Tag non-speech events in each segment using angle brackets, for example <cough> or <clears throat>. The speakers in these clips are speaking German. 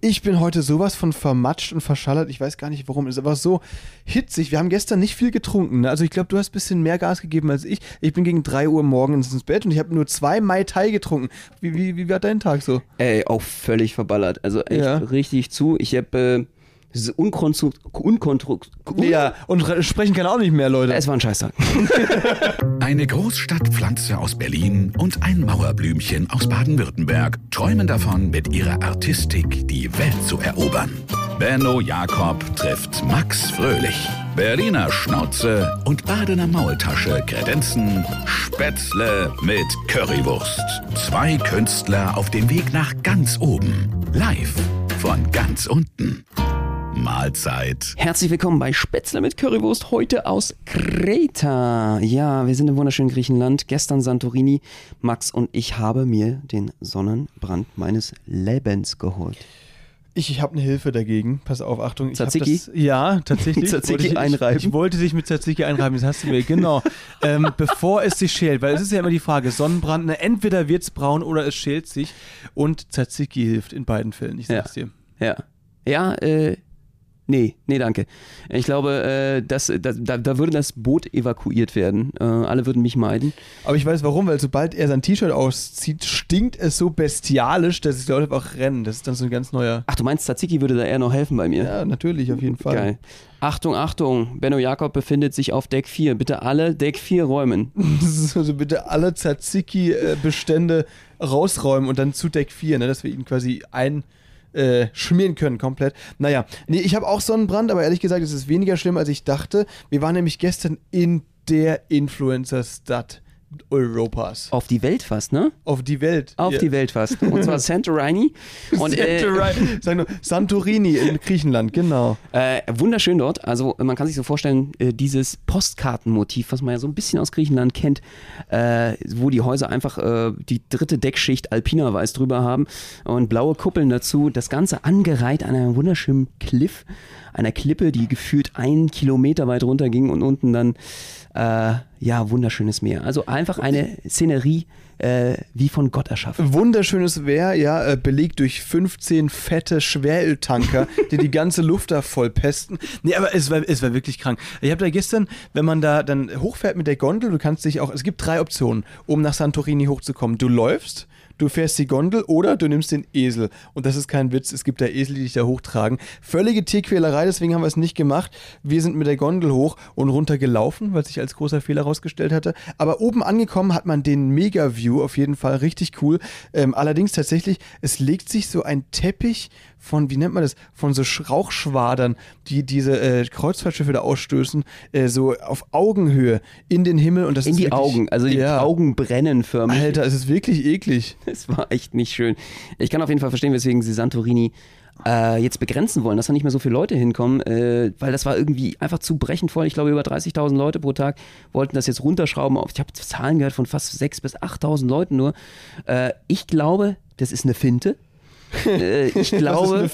Ich bin heute sowas von vermatscht und verschallert. Ich weiß gar nicht warum. Es ist aber so hitzig. Wir haben gestern nicht viel getrunken. Ne? Also ich glaube, du hast ein bisschen mehr Gas gegeben als ich. Ich bin gegen 3 Uhr morgens ins Bett und ich habe nur zwei Mai Tai getrunken. Wie, wie, wie war dein Tag so? Ey, auch völlig verballert. Also echt Ja. richtig zu. Ich habe äh, unkontru unkontru Ja, und re- sprechen kann auch nicht mehr, Leute. Es war ein Scheißtag. <laughs> Eine Großstadtpflanze aus Berlin und ein Mauerblümchen aus Baden-Württemberg träumen davon, mit ihrer Artistik die Welt zu erobern. Benno Jakob trifft Max Fröhlich. Berliner Schnauze und Badener Maultasche kredenzen Spätzle mit Currywurst. Zwei Künstler auf dem Weg nach ganz oben. Live von ganz unten. Mahlzeit. Herzlich willkommen bei Spätzle mit Currywurst, heute aus Kreta. Ja, wir sind im wunderschönen Griechenland. Gestern Santorini. Max und ich habe mir den Sonnenbrand meines Lebens geholt. Ich, ich habe eine Hilfe dagegen. Pass auf, Achtung. Ich Tzatziki? Das, ja, tatsächlich. <laughs> Tzatziki Wollte ich, einreiben? Ich, ich wollte dich mit Tzatziki einreiben, das hast du mir. Genau. <laughs> ähm, bevor es sich schält, weil es ist ja immer die Frage, Sonnenbrand, ne, entweder wird es braun oder es schält sich. Und Tzatziki hilft in beiden Fällen, ich sag's dir. Ja. Ja, äh. Nee, nee, danke. Ich glaube, äh, das, da, da würde das Boot evakuiert werden. Äh, alle würden mich meiden. Aber ich weiß warum, weil sobald er sein T-Shirt auszieht, stinkt es so bestialisch, dass die Leute einfach rennen. Das ist dann so ein ganz neuer. Ach, du meinst, Tzatziki würde da eher noch helfen bei mir? Ja, natürlich, auf jeden Fall. Geil. Achtung, Achtung, Benno Jakob befindet sich auf Deck 4. Bitte alle Deck 4 räumen. <laughs> Also bitte alle Tzatziki-Bestände rausräumen und dann zu Deck 4, ne, dass wir ihn quasi ein äh, schmieren können komplett. Naja, nee, ich habe auch Sonnenbrand, aber ehrlich gesagt, es ist weniger schlimm, als ich dachte. Wir waren nämlich gestern in der Influencer-Stadt Europas. Auf die Welt fast, ne? Auf die Welt. Auf Ja. die Welt fast. Und zwar <laughs> Santorini. Und äh, Santorini, nur, Santorini in Griechenland, genau. äh, wunderschön dort. Also man kann sich so vorstellen, äh, dieses Postkartenmotiv, was man ja so ein bisschen aus Griechenland kennt, äh, wo die Häuser einfach äh, die dritte Deckschicht Alpina Weiß drüber haben und blaue Kuppeln dazu. Das Ganze angereiht an einem wunderschönen Cliff, einer Klippe, die gefühlt einen Kilometer weit runter ging und unten dann äh, ja wunderschönes Meer. Also einfach eine Szenerie äh, wie von Gott erschaffen. Wunderschönes Wehr, ja, äh, belegt durch 15 fette Schweröltanker, die die ganze Luft da voll pesten. Nee, aber es war, es war wirklich krank. Ich habe da gestern, wenn man da dann hochfährt mit der Gondel, du kannst dich auch, es gibt drei Optionen, um nach Santorini hochzukommen. Du läufst, du fährst die Gondel oder du nimmst den Esel. Und das ist kein Witz, es gibt da Esel, die dich da hochtragen. Völlige Tierquälerei, deswegen haben wir es nicht gemacht. Wir sind mit der Gondel hoch und runter gelaufen, weil sich als großer Fehler herausgestellt hatte. Aber oben angekommen hat man den Mega-View, auf jeden Fall richtig cool. Ähm, allerdings tatsächlich, es legt sich so ein Teppich von, wie nennt man das, von so Sch- Rauchschwadern, die diese äh, Kreuzfahrtschiffe da ausstößen, äh, so auf Augenhöhe in den Himmel. Und das In die wirklich, Augen, also die ja. Augen brennen förmlich. Alter, es ist wirklich eklig. <laughs> Es war echt nicht schön. Ich kann auf jeden Fall verstehen, weswegen sie Santorini äh, jetzt begrenzen wollen, dass da nicht mehr so viele Leute hinkommen, äh, weil das war irgendwie einfach zu brechend voll. Ich glaube, über 30.000 Leute pro Tag wollten das jetzt runterschrauben. Auf, ich habe Zahlen gehört von fast 6.000 bis 8.000 Leuten nur. Äh, ich glaube, das ist eine Finte. <laughs> äh, ich glaube, <laughs>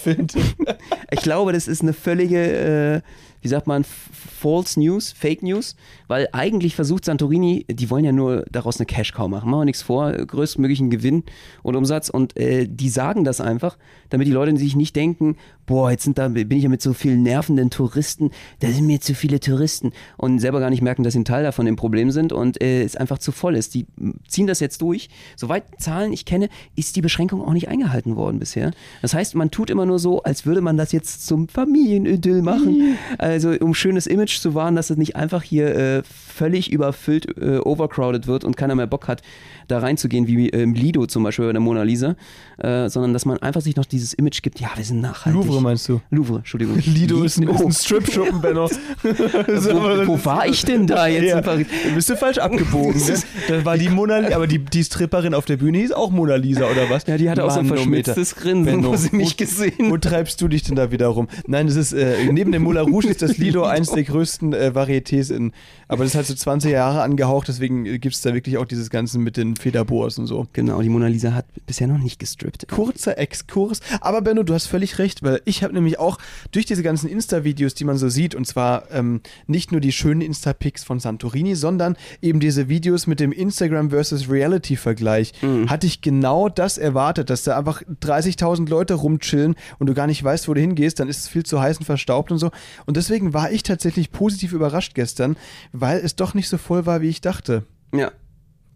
Ich glaube, das ist eine völlige, äh, wie sagt man, False News, Fake News, weil eigentlich versucht Santorini, die wollen ja nur daraus eine Cash-Cow machen, machen wir nichts vor, größtmöglichen Gewinn und Umsatz und äh, die sagen das einfach, damit die Leute sich nicht denken, boah, jetzt sind da, bin ich ja mit so vielen nervenden Touristen, da sind mir zu viele Touristen und selber gar nicht merken, dass sie ein Teil davon im Problem sind und äh, es einfach zu voll ist. Die ziehen das jetzt durch. Soweit Zahlen ich kenne, ist die Beschränkung auch nicht eingehalten worden bisher. Das heißt, man tut immer nur so, als würde man das jetzt zum Familienidyll machen. Also um schönes Image zu wahren, dass es nicht einfach hier äh, völlig überfüllt, äh, overcrowded wird und keiner mehr Bock hat, da reinzugehen, wie ähm, Lido zum Beispiel bei der Mona Lisa, äh, sondern dass man einfach sich noch dieses Image gibt, ja, wir sind nachhaltig. Louvre meinst du? Louvre, Entschuldigung. <laughs> Lido ist ein, Oh, ein Strip-Schuppen, Benno. <laughs> wo, wo war ich denn da jetzt Ja, in Paris? du bist du falsch abgebogen. <laughs> Ne? Da war die Mona Lisa, aber die, die Stripperin auf der Bühne hieß auch Mona Lisa, oder was? Ja, die hatte auch so ein Manometer. verschmitztes Grinsen, Benno, wo sie mich wo, gesehen Wo treibst du dich denn da wieder rum? Nein, das ist, äh, neben dem Moulin Rouge ist das Lido eins der größten äh, Varietés in. Aber das ist halt so 20 Jahre angehaucht, deswegen gibt es da wirklich auch dieses Ganze mit den Federboas und so. Genau, die Mona Lisa hat bisher noch nicht gestrippt. Kurzer Exkurs. Aber Benno, du hast völlig recht, weil ich habe nämlich auch durch diese ganzen Insta-Videos, die man so sieht, und zwar ähm, nicht nur die schönen Insta-Pics von Santorini, sondern eben diese Videos mit dem Instagram versus Reality-Vergleich, Mhm. hatte ich genau das erwartet, dass da einfach 30.000 Leute rumchillen und du gar nicht weißt, wo du hingehst, dann ist es viel zu heiß und verstaubt und so. Und deswegen war ich tatsächlich positiv überrascht gestern, weil es doch nicht so voll war, wie ich dachte Ja.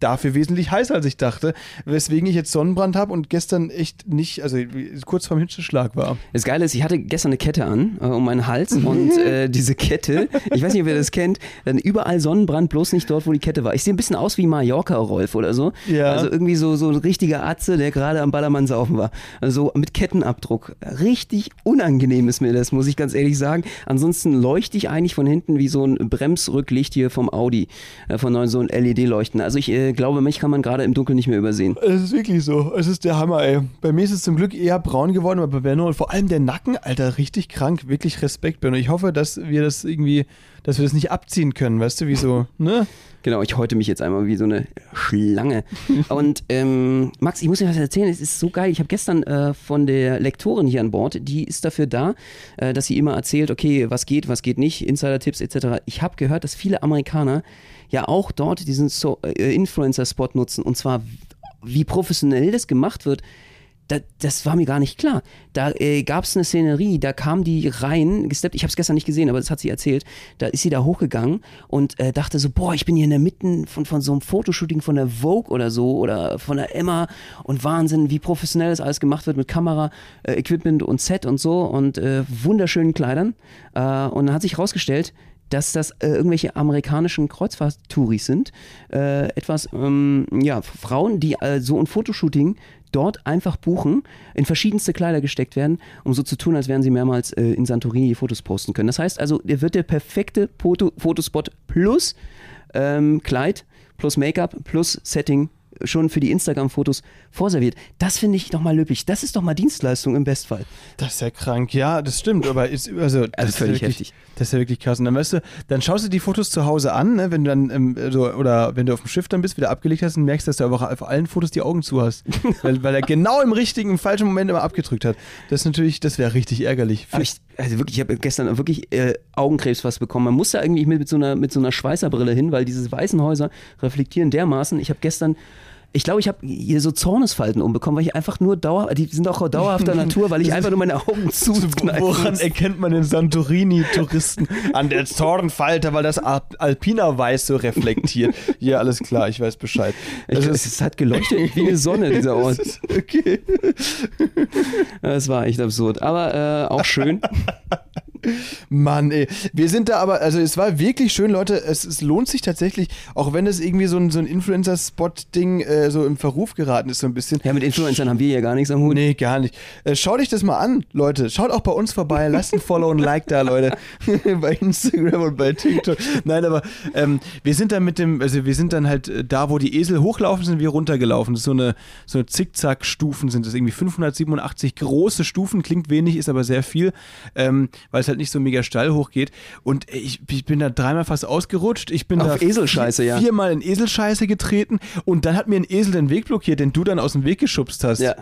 Dafür wesentlich heißer, als ich dachte, weswegen ich jetzt Sonnenbrand habe und gestern echt nicht, also kurz vorm Hitzeschlag war. Das Geile ist, ich hatte gestern eine Kette an äh, um meinen Hals <laughs> und äh, diese Kette, ich weiß nicht, ob ihr das kennt, dann überall Sonnenbrand, bloß nicht dort, wo die Kette war. Ich sehe ein bisschen aus wie Mallorca-Rolf oder so. Ja. Also irgendwie so, so ein richtiger Atze, der gerade am Ballermann saufen war. Also mit Kettenabdruck. Richtig unangenehm ist mir das, muss ich ganz ehrlich sagen. Ansonsten leuchte ich eigentlich von hinten wie so ein Bremsrücklicht hier vom Audi, äh, von neuen so ein LED-Leuchten. Also ich äh, glaube, mich kann man gerade im Dunkeln nicht mehr übersehen. Es ist wirklich so. Es ist der Hammer, ey. Bei mir ist es zum Glück eher braun geworden, aber bei Benno und vor allem der Nacken, Alter, richtig krank. Wirklich Respekt, Benno. Ich hoffe, dass wir das irgendwie, dass wir das nicht abziehen können, weißt du, wie so, <laughs> ne? Genau, ich häute mich jetzt einmal wie so eine Schlange. <laughs> Und ähm, Max, ich muss dir was erzählen, es ist so geil. Ich habe gestern äh, von der Lektorin hier an Bord, die ist dafür da, äh, dass sie immer erzählt, okay, was geht, was geht nicht, Insider-Tipps etc. Ich habe gehört, dass viele Amerikaner ja auch dort diesen so äh, Influencer-Spot nutzen und zwar wie professionell das gemacht wird. Da, das war mir gar nicht klar. Da äh, gab es eine Szenerie, da kam die rein, gesteppt, ich habe es gestern nicht gesehen, aber das hat sie erzählt. Da ist sie da hochgegangen und äh, dachte so, boah, ich bin hier in der Mitte von, von so einem Fotoshooting von der Vogue oder so oder von der Emma und Wahnsinn, wie professionell das alles gemacht wird mit Kamera, äh, Equipment und Set und so und äh, wunderschönen Kleidern. Äh, und dann hat sich herausgestellt, dass das äh, irgendwelche amerikanischen Kreuzfahrttouris sind. Äh, etwas, ähm, ja, Frauen, die äh, so ein Fotoshooting dort einfach buchen, in verschiedenste Kleider gesteckt werden, um so zu tun, als wären sie mehrmals äh, in Santorini Fotos posten können. Das heißt also, der wird der perfekte Foto Fotospot plus ähm, Kleid, plus Make-up, plus Setting schon für die Instagram-Fotos vorserviert. Das finde ich doch mal löblich. Das ist doch mal Dienstleistung im Bestfall. Das ist ja krank. Ja, das stimmt, aber ist, also, das ist völlig ja wirklich, heftig. Das ist ja wirklich krass. Und dann weißt du, dann schaust du die Fotos zu Hause an, ne, wenn du dann, ähm, so, oder wenn du auf dem Schiff dann bist, wieder abgelegt hast und merkst, dass du aber auf allen Fotos die Augen zu hast. <laughs> weil, weil er genau im richtigen, im falschen Moment immer abgedrückt hat. Das ist natürlich, das wäre richtig ärgerlich. Ich, also wirklich, ich habe gestern wirklich äh, Augenkrebs was bekommen. Man muss da irgendwie mit, mit, so einer, mit so einer Schweißerbrille hin, weil diese weißen Häuser reflektieren dermaßen. Ich habe gestern, ich glaube, ich habe hier so Zornesfalten umbekommen, weil ich einfach nur dauer, die sind auch dauerhafter <laughs> Natur, weil ich einfach nur meine Augen zukneifen <laughs> Woran erkennt man den Santorini-Touristen? An der Zornfalte, weil das Al- Alpina-Weiß so reflektiert. <laughs> Ja, alles klar, ich weiß Bescheid. Ich, es, es hat geleuchtet wie eine Sonne, dieser Ort. okay. Das war echt absurd. Aber äh, auch schön. Mann, ey. Wir sind da aber, also es war wirklich schön, Leute. Es, es lohnt sich tatsächlich, auch wenn es irgendwie so ein, so ein Influencer-Spot-Ding äh, so im Verruf geraten ist, so ein bisschen. Ja, mit Influencern haben wir ja gar nichts am Hut. Nee, gar nicht. Äh, schaut euch das mal an, Leute. Schaut auch bei uns vorbei. Lasst ein Follow und Like da, Leute. <laughs> bei Instagram und bei TikTok. Nein, aber ähm, wir sind dann mit dem, also wir sind dann halt äh, da, wo die Esel hochlaufen, sind wir runtergelaufen. Das ist so eine, so eine Zickzack-Stufen sind das irgendwie 587 große Stufen. Klingt wenig, ist aber sehr viel, ähm, weil es halt nicht so mega steil hochgeht. Und ich, ich bin da dreimal fast ausgerutscht. Ich bin Auf da Eselscheiße, vier, ja. viermal in Eselscheiße getreten und dann hat mir ein Esel den Weg blockiert, den du dann aus dem Weg geschubst hast. Ja.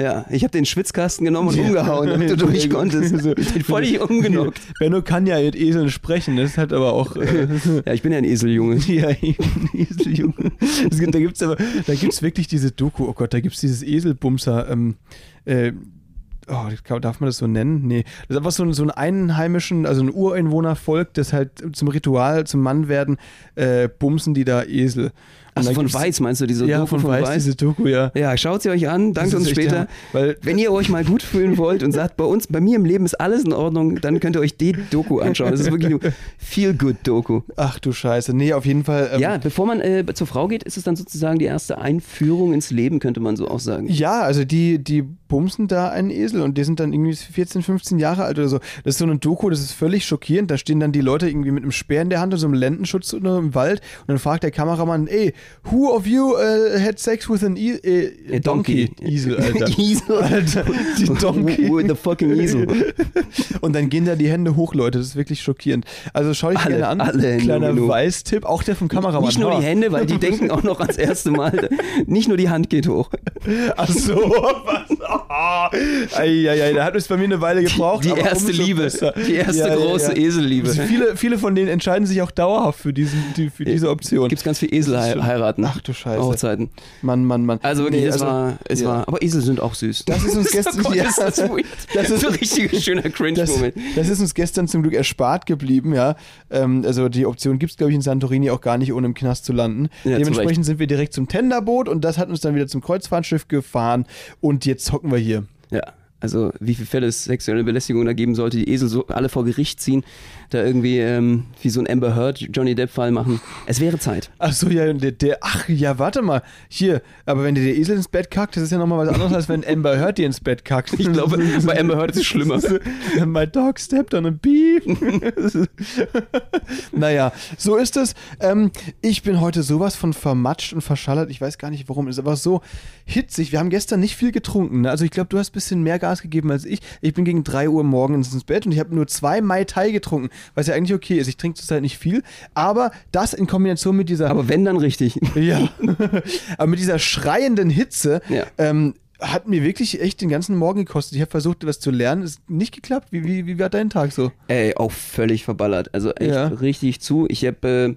Ja, ich habe den Schwitzkasten genommen und umgehauen, damit du <laughs> durch konntest. <laughs> So. Den völlig umgenockt. Benno kann ja mit Eseln sprechen, das hat aber auch. Äh, <laughs> Ja, ich bin ja ein Eseljunge. ja, eben, Eseljunge. Es gibt, da gibt es aber, da gibt es wirklich diese Doku, oh Gott, da gibt es dieses Eselbumser, ähm, äh, Oh, darf man das so nennen? Nee. Das ist einfach so ein, so ein einheimischen, also ein Ureinwohnervolk, das halt zum Ritual, zum Mannwerden, äh, bumsen die da Esel. Also von Weiß meinst du diese Ja, Doku von Weiß, diese Doku, ja. Ja, schaut sie euch an, dankt uns später. weil- Wenn ihr euch mal gut fühlen wollt und sagt, bei uns, bei mir im Leben ist alles in Ordnung, dann könnt ihr euch die Doku anschauen. Das ist wirklich eine Feel-Good-Doku. Ach du Scheiße. Nee, auf jeden Fall. ähm, Ja, bevor man äh, zur Frau geht, ist es dann sozusagen die erste Einführung ins Leben, könnte man so auch sagen. Ja, also die, die bumsen da einen Esel und die sind dann irgendwie 14, 15 Jahre alt oder so. Das ist so eine Doku, das ist völlig schockierend. Da stehen dann die Leute irgendwie mit einem Speer in der Hand und so einem Lendenschutz oder im Wald und dann fragt der Kameramann, ey, Who of you uh, had sex with an e äh, A donkey. donkey? Esel, Alter. <laughs> Esel. Alter, die Donkey. Who, who the fucking Esel? <laughs> Und dann gehen da die Hände hoch, Leute. Das ist wirklich schockierend. Also schau dich Alle, gerne an. alle Hände Kleiner hoch. Weißtipp, auch der vom Kameramann. Nicht nur die Hände, weil die denken auch noch ans erste Mal. Nicht nur die Hand geht hoch. Ach so, was? Oh. Eieiei, da hat es bei mir eine Weile gebraucht. Die aber erste Liebe. besser. Die erste große Eselliebe. Viele, viele von denen entscheiden sich auch dauerhaft für, diesen, die, für diese Option. Gibt es ganz viel Esel heiraten. Ach du Scheiße. Hochzeiten. Mann, Mann, Mann. Also wirklich, Nee, es also- war, es ja. war, aber Esel sind auch süß. Das ist uns <laughs> gestern, oh Gott, ja, ist das. Das ist- ein richtig schöner das, Cringe-Moment. das ist uns gestern zum Glück erspart geblieben, ja. Ähm, also die Option gibt es, glaube ich, in Santorini auch gar nicht, ohne im Knast zu landen. Ja, Dementsprechend sind wir direkt zum Tenderboot und das hat uns dann wieder zum Kreuzfahrtschiff gefahren und jetzt hocken wir hier. Ja, also wie viele Fälle es sexuelle Belästigung da geben sollte, die Esel so alle vor Gericht ziehen, da irgendwie ähm, wie so ein Amber Heard Johnny Depp-Fall machen. Es wäre Zeit. Ach so, ja, der, der, ach ja, warte mal, hier, aber wenn dir der Esel ins Bett kackt, das ist ja nochmal was anderes, als wenn Amber Heard dir ins Bett kackt. Ich glaube, bei Amber Heard ist es schlimmer. <laughs> My dog stepped on a beef. <laughs> naja, so ist es. Ähm, ich bin heute sowas von vermatscht und verschallert. Ich weiß gar nicht, warum. Es ist aber so hitzig. Wir haben gestern nicht viel getrunken. Ne? Also ich glaube, du hast ein bisschen mehr Gas gegeben als ich. Ich bin gegen 3 Uhr morgens ins Bett und ich habe nur zwei Mai Tai getrunken, was ja eigentlich okay ist. Ich trinke zurzeit nicht viel. Aber das in Kombination mit dieser Aber wenn, dann richtig. ja. <laughs> Aber mit dieser schreienden Hitze Ja. ähm, hat mir wirklich echt den ganzen Morgen gekostet. Ich habe versucht, was zu lernen. Ist nicht geklappt. Wie, wie, wie war dein Tag so? Ey, auch völlig verballert. Also echt Ja. richtig zu. Ich habe äh,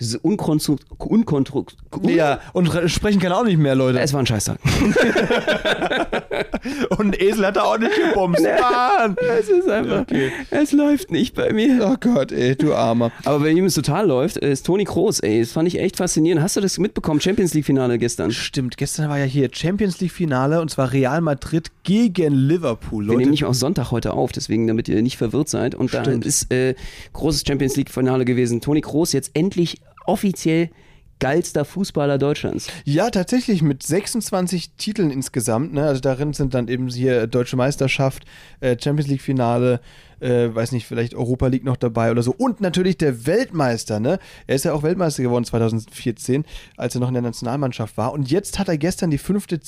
diese Unkonstru Unkontru Ja, und re- sprechen kann auch nicht mehr, Leute. Es war ein Scheißtag. <laughs> und ein Esel hat er auch nicht gebumst. Mann! Es ist einfach, es läuft nicht bei mir. Oh Gott, ey, du Armer. Aber bei ihm es total läuft, äh, ist Toni Kroos, ey. Das fand ich echt faszinierend. Hast du das mitbekommen? Champions League-Finale gestern. Stimmt, gestern war ja hier Champions League-Finale und zwar Real Madrid gegen Liverpool, Wir Leute. nehmen nicht auch Sonntag heute auf, deswegen, damit ihr nicht verwirrt seid. Und da Stimmt. ist äh, großes Champions League-Finale gewesen. Toni Kroos jetzt endlich offiziell geilster Fußballer Deutschlands. Ja, tatsächlich mit 26 Titeln insgesamt. Ne? Also darin sind dann eben hier Deutsche Meisterschaft, äh, Champions League Finale, äh, weiß nicht, vielleicht Europa League noch dabei oder so. Und natürlich der Weltmeister. Ne? Er ist ja auch Weltmeister geworden 2014, als er noch in der Nationalmannschaft war. Und jetzt hat er gestern die fünfte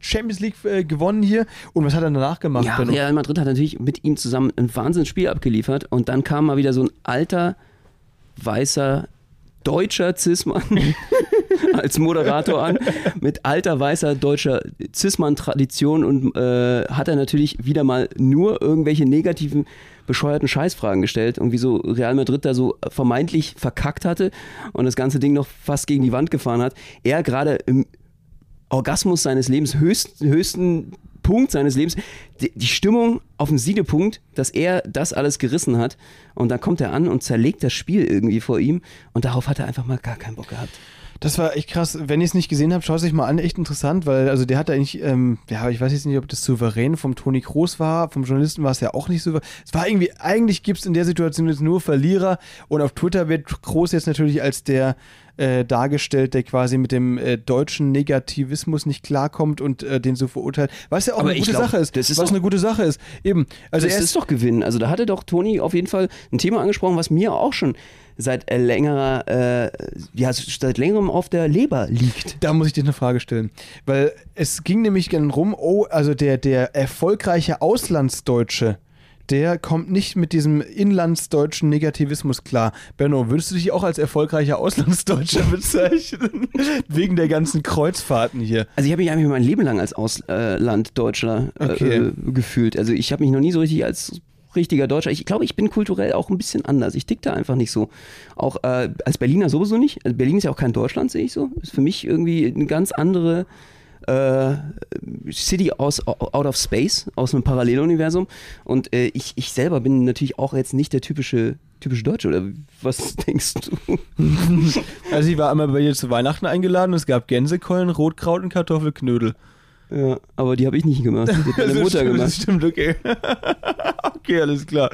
Champions League äh, gewonnen hier. Und was hat er danach gemacht? Ja? Real Madrid hat natürlich mit ihm zusammen ein Wahnsinnsspiel abgeliefert und dann kam mal wieder so ein alter, weißer, deutscher Zismann <laughs> als Moderator an, mit alter, weißer, deutscher Zismann-Tradition und äh, hat er natürlich wieder mal nur irgendwelche negativen, bescheuerten Scheißfragen gestellt und wieso Real Madrid da so vermeintlich verkackt hatte und das ganze Ding noch fast gegen die Wand gefahren hat. Er gerade im Orgasmus seines Lebens, höchsten, höchsten Punkt seines Lebens, die, die Stimmung auf dem Siedepunkt, dass er das alles gerissen hat und dann kommt er an und zerlegt das Spiel irgendwie vor ihm und darauf hat er einfach mal gar keinen Bock gehabt. Das war echt krass. Wenn ihr es nicht gesehen habt, schaut es euch mal an. Echt interessant, weil also der hat eigentlich, ähm, ja, ich weiß jetzt nicht, ob das souverän vom Toni Kroos war, vom Journalisten war es ja auch nicht souverän. Es war irgendwie, eigentlich gibt es in der Situation jetzt nur Verlierer und auf Twitter wird Kroos jetzt natürlich als der äh, dargestellt, der quasi mit dem äh, deutschen Negativismus nicht klarkommt und äh, den so verurteilt. Was ja auch Aber eine gute glaub, Sache ist. das ist was doch- eine gute Sache ist. Eben. Also das er ist doch Gewinn. Also da hatte doch Toni auf jeden Fall ein Thema angesprochen, was mir auch schon seit äh, längerer, äh, ja, seit längerem auf der Leber liegt. Da muss ich dir eine Frage stellen. Weil es ging nämlich gerne rum, oh, also der, der erfolgreiche Auslandsdeutsche, der kommt nicht mit diesem inlandsdeutschen Negativismus klar. Benno, würdest du dich auch als erfolgreicher Auslandsdeutscher <laughs> bezeichnen? <laughs> Wegen der ganzen Kreuzfahrten hier. Also ich habe mich eigentlich mein Leben lang als Auslanddeutscher äh, Okay. äh, gefühlt. Also ich habe mich noch nie so richtig als richtiger Deutscher. Ich glaube, ich bin kulturell auch ein bisschen anders. Ich tick da einfach nicht so. Auch äh, als Berliner sowieso nicht. Also Berlin ist ja auch kein Deutschland, sehe ich so. Ist für mich irgendwie eine ganz andere äh, City aus out of space, aus einem Paralleluniversum. Und äh, ich, ich selber bin natürlich auch jetzt nicht der typische typische Deutsche. Oder was <laughs> denkst du? <laughs> Also ich war einmal bei dir zu Weihnachten eingeladen, es gab Gänsekeulen, Rotkraut und Kartoffelknödel. Ja, aber die habe ich nicht gemacht. Die hat <laughs> meine Mutter stimmt, gemacht. Das stimmt, okay. Okay, alles klar.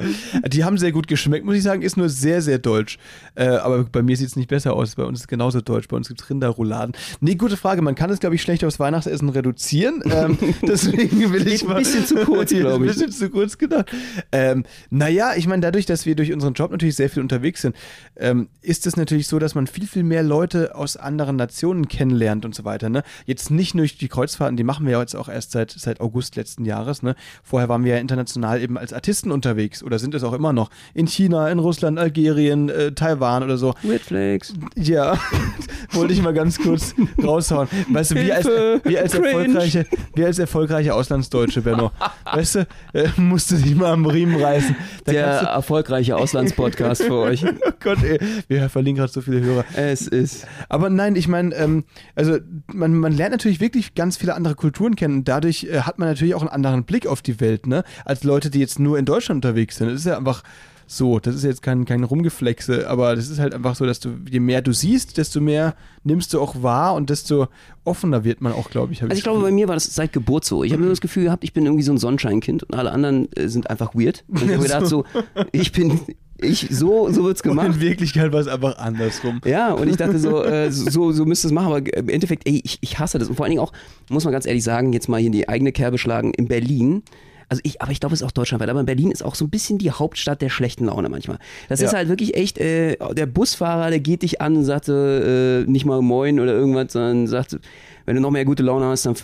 Die haben sehr gut geschmeckt, muss ich sagen, ist nur sehr, sehr deutsch. Äh, aber bei mir sieht es nicht besser aus. Bei uns ist es genauso deutsch. Bei uns gibt es Rinderrouladen. Nee, gute Frage. Man kann es, glaube ich, schlecht aufs Weihnachtsessen reduzieren. <laughs> Ähm, deswegen will ich mal. ein bisschen zu kurz, <laughs> glaube Ein ich. bisschen zu kurz gedacht. Ähm, naja, ich meine, dadurch, dass wir durch unseren Job natürlich sehr viel unterwegs sind, ähm, ist es natürlich so, dass man viel, viel mehr Leute aus anderen Nationen kennenlernt und so weiter. Ne? Jetzt nicht nur durch die Kreuzfahrten, die machen wir ja jetzt auch erst seit, seit August letzten Jahres. Ne? Vorher waren wir ja international eben als Artisten unterwegs oder sind es auch immer noch. In China, in Russland, Algerien, äh, Taiwan oder so. Flex. Ja, <laughs> wollte ich mal ganz kurz raushauen. Weißt du, wir als, wir als, erfolgreiche, wir als erfolgreiche Auslandsdeutsche, Benno, weißt du, äh, musst du dich mal am Riemen reißen. Da Der erfolgreiche Auslandspodcast für euch. <laughs> oh Gott, ey, wir verlieren gerade so viele Hörer. Es ist. Aber nein, ich meine, ähm, also man, man lernt natürlich wirklich ganz viele andere Kulturen kennen. Dadurch äh, hat man natürlich auch einen anderen Blick auf die Welt, ne? Als Leute, die jetzt nur in Deutschland unterwegs sind. Das ist ja einfach so. Das ist jetzt kein, kein Rumgeflexe, aber das ist halt einfach so, dass du, je mehr du siehst, desto mehr nimmst du auch wahr und desto offener wird man auch, glaube ich. Also ich glaube, bei mir war das seit Geburt so. Ich habe immer das Gefühl gehabt, ich bin irgendwie so ein Sonnenscheinkind und alle anderen äh, sind einfach weird. Und ich habe <laughs> gedacht so, ich bin, ich, so, so wird's und gemacht. in Wirklichkeit war es einfach andersrum. Ja, und ich dachte so, äh, so, so müsste es machen, aber im Endeffekt, ey, ich, ich hasse das. Und vor allen Dingen auch, muss man ganz ehrlich sagen, jetzt mal hier in die eigene Kerbe schlagen, in Berlin. Also ich, aber ich glaube, es ist auch deutschlandweit, aber Berlin ist auch so ein bisschen die Hauptstadt der schlechten Laune manchmal. Das ist Ja. halt wirklich echt, äh, der Busfahrer, der geht dich an und sagt äh, nicht mal Moin oder irgendwas, sondern sagt, wenn du noch mehr gute Laune hast, dann